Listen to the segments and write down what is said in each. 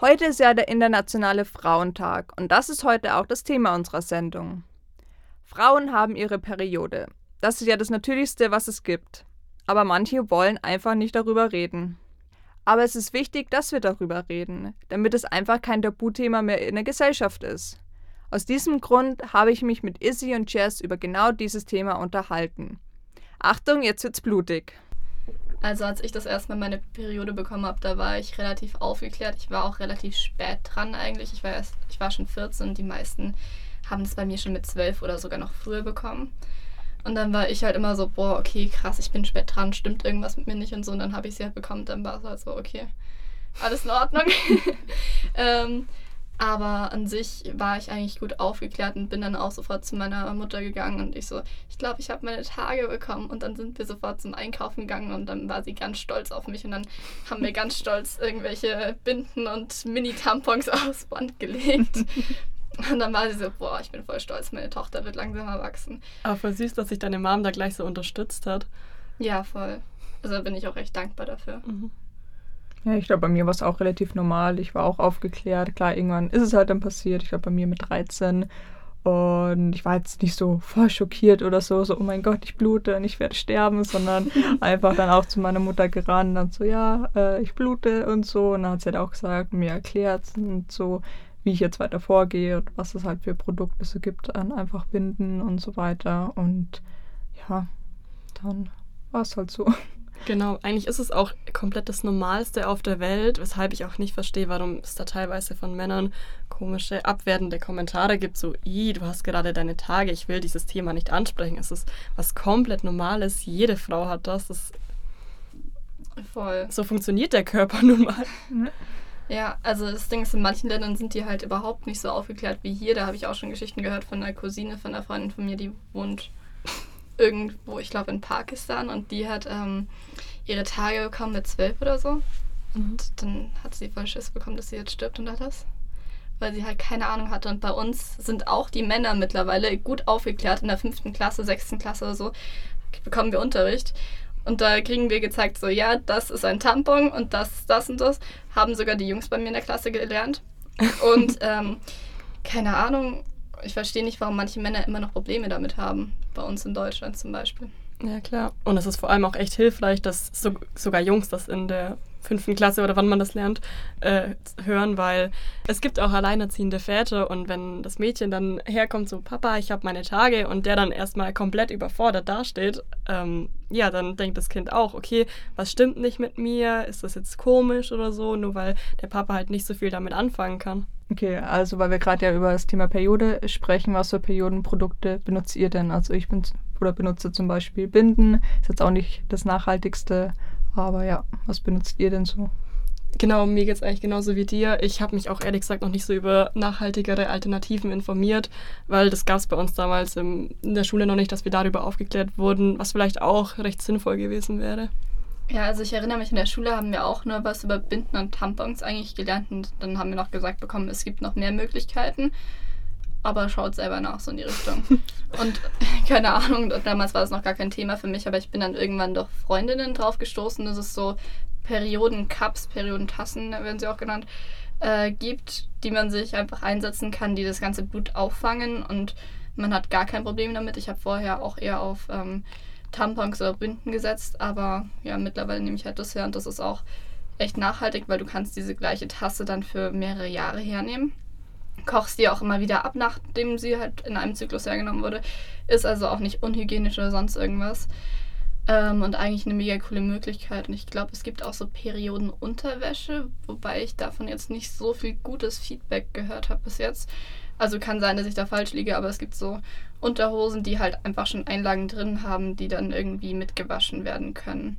Heute ist ja der Internationale Frauentag und das ist heute auch das Thema unserer Sendung. Frauen haben ihre Periode. Das ist ja das Natürlichste, was es gibt. Aber manche wollen einfach nicht darüber reden. Aber es ist wichtig, dass wir darüber reden, damit es einfach kein Tabuthema mehr in der Gesellschaft ist. Aus diesem Grund habe ich mich mit Izzy und Jess über genau dieses Thema unterhalten. Achtung, jetzt wird's blutig. Also als ich das erste Mal meine Periode bekommen habe, da war ich relativ aufgeklärt. Ich war auch relativ spät dran eigentlich. Ich war erst, ich war schon 14 und die meisten haben es bei mir schon mit 12 oder sogar noch früher bekommen. Und dann war ich halt immer so, boah, okay, krass, ich bin spät dran, stimmt irgendwas mit mir nicht und so. Und dann habe ich sie halt bekommen. Dann war es halt so, okay, alles in Ordnung. ähm, aber an sich war ich eigentlich gut aufgeklärt und bin dann auch sofort zu meiner Mutter gegangen und ich so, ich glaube, ich habe meine Tage bekommen. Und dann sind wir sofort zum Einkaufen gegangen und dann war sie ganz stolz auf mich und dann haben wir ganz stolz irgendwelche Binden und Mini-Tampons aufs Band gelegt. Und dann war sie so, boah, ich bin voll stolz, meine Tochter wird langsam erwachsen. Aber voll süß, dass sich deine Mom da gleich so unterstützt hat. Ja, voll. Also da bin ich auch recht dankbar dafür. Mhm. Ja, ich glaube, bei mir war es auch relativ normal. Ich war auch aufgeklärt. Klar, irgendwann ist es halt dann passiert. Ich glaube, bei mir mit 13. Und ich war jetzt nicht so voll schockiert oder so, so, oh mein Gott, ich blute und ich werde sterben, sondern einfach dann auch zu meiner Mutter gerannt und so, ja, äh, ich blute und so. Und dann hat sie halt auch gesagt, mir erklärt und so, wie ich jetzt weiter vorgehe und was es halt für Produkte so gibt an einfach Binden und so weiter. Und ja, dann war es halt so. Genau, eigentlich ist es auch komplett das Normalste auf der Welt, weshalb ich auch nicht verstehe, warum es da teilweise von Männern komische, abwertende Kommentare gibt, so, i, du hast gerade deine Tage, ich will dieses Thema nicht ansprechen. Es ist was komplett Normales, jede Frau hat das. das Voll. So funktioniert der Körper nun mal. Ja, also das Ding ist, in manchen Ländern sind die halt überhaupt nicht so aufgeklärt wie hier. Da habe ich auch schon Geschichten gehört von einer Cousine, von einer Freundin von mir, die wohnt irgendwo, ich glaube in Pakistan und die hat ähm, ihre Tage bekommen mit zwölf oder so. Und mhm. dann hat sie voll Schiss bekommen, dass sie jetzt stirbt und alles. Weil sie halt keine Ahnung hatte. Und bei uns sind auch die Männer mittlerweile gut aufgeklärt. In der fünften Klasse, sechsten Klasse oder so bekommen wir Unterricht. Und da kriegen wir gezeigt, so ja, das ist ein Tampon und das, das und das. Haben sogar die Jungs bei mir in der Klasse gelernt. Und ähm, keine Ahnung, ich verstehe nicht, warum manche Männer immer noch Probleme damit haben. Bei uns in Deutschland zum Beispiel. Ja, klar. Und es ist vor allem auch echt hilfreich, dass so, sogar Jungs das in der fünften Klasse oder wann man das lernt, äh, hören, weil es gibt auch alleinerziehende Väter und wenn das Mädchen dann herkommt, so Papa, ich habe meine Tage und der dann erstmal komplett überfordert dasteht, ähm, ja, dann denkt das Kind auch, okay, was stimmt nicht mit mir? Ist das jetzt komisch oder so? Nur weil der Papa halt nicht so viel damit anfangen kann. Okay, also weil wir gerade ja über das Thema Periode sprechen, was für Periodenprodukte benutzt ihr denn? Also ich bin oder benutze zum Beispiel Binden, ist jetzt auch nicht das nachhaltigste, aber ja, was benutzt ihr denn so? Genau, mir geht es eigentlich genauso wie dir. Ich habe mich auch ehrlich gesagt noch nicht so über nachhaltigere Alternativen informiert, weil das gab es bei uns damals im, in der Schule noch nicht, dass wir darüber aufgeklärt wurden, was vielleicht auch recht sinnvoll gewesen wäre. Ja, also ich erinnere mich, in der Schule haben wir auch nur was über Binden und Tampons eigentlich gelernt und dann haben wir noch gesagt bekommen, es gibt noch mehr Möglichkeiten. Aber schaut selber nach, so in die Richtung. und keine Ahnung, damals war das noch gar kein Thema für mich, aber ich bin dann irgendwann durch Freundinnen drauf gestoßen, dass es so Periodencups, Periodentassen werden sie auch genannt, äh, gibt, die man sich einfach einsetzen kann, die das ganze Blut auffangen und man hat gar kein Problem damit. Ich habe vorher auch eher auf ähm, Tampons oder Binden gesetzt, aber ja, mittlerweile nehme ich halt das her und das ist auch echt nachhaltig, weil du kannst diese gleiche Tasse dann für mehrere Jahre hernehmen. Kochst die auch immer wieder ab, nachdem sie halt in einem Zyklus hergenommen wurde. Ist also auch nicht unhygienisch oder sonst irgendwas. Ähm, und eigentlich eine mega coole Möglichkeit. Und ich glaube, es gibt auch so Periodenunterwäsche, wobei ich davon jetzt nicht so viel gutes Feedback gehört habe bis jetzt. Also kann sein, dass ich da falsch liege, aber es gibt so Unterhosen, die halt einfach schon Einlagen drin haben, die dann irgendwie mitgewaschen werden können.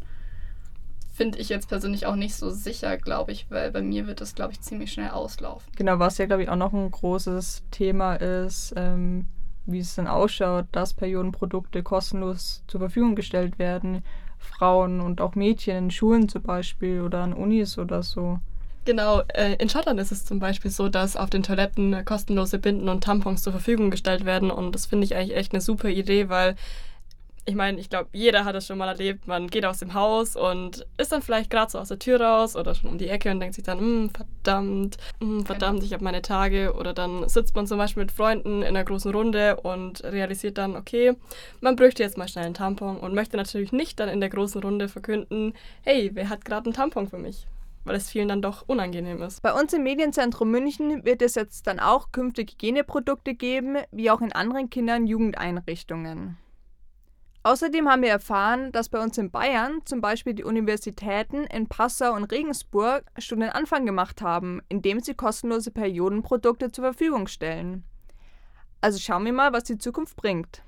Finde ich jetzt persönlich auch nicht so sicher, glaube ich, weil bei mir wird das, glaube ich, ziemlich schnell auslaufen. Genau, was ja, glaube ich, auch noch ein großes Thema ist, ähm, wie es dann ausschaut, dass Periodenprodukte kostenlos zur Verfügung gestellt werden. Frauen und auch Mädchen in Schulen zum Beispiel oder an Unis oder so. Genau, äh, in Schottland ist es zum Beispiel so, dass auf den Toiletten kostenlose Binden und Tampons zur Verfügung gestellt werden und das finde ich eigentlich echt eine super Idee, weil ich meine, ich glaube, jeder hat es schon mal erlebt. Man geht aus dem Haus und ist dann vielleicht gerade so aus der Tür raus oder schon um die Ecke und denkt sich dann, hm, verdammt, hm, verdammt, genau. ich habe meine Tage. Oder dann sitzt man zum Beispiel mit Freunden in einer großen Runde und realisiert dann, okay, man bräuchte jetzt mal schnell einen Tampon und möchte natürlich nicht dann in der großen Runde verkünden, hey, wer hat gerade einen Tampon für mich? weil es vielen dann doch unangenehm ist. Bei uns im Medienzentrum München wird es jetzt dann auch künftig Hygieneprodukte geben, wie auch in anderen Kinder- und Jugendeinrichtungen. Außerdem haben wir erfahren, dass bei uns in Bayern zum Beispiel die Universitäten in Passau und Regensburg schon den Anfang gemacht haben, indem sie kostenlose Periodenprodukte zur Verfügung stellen. Also schauen wir mal, was die Zukunft bringt.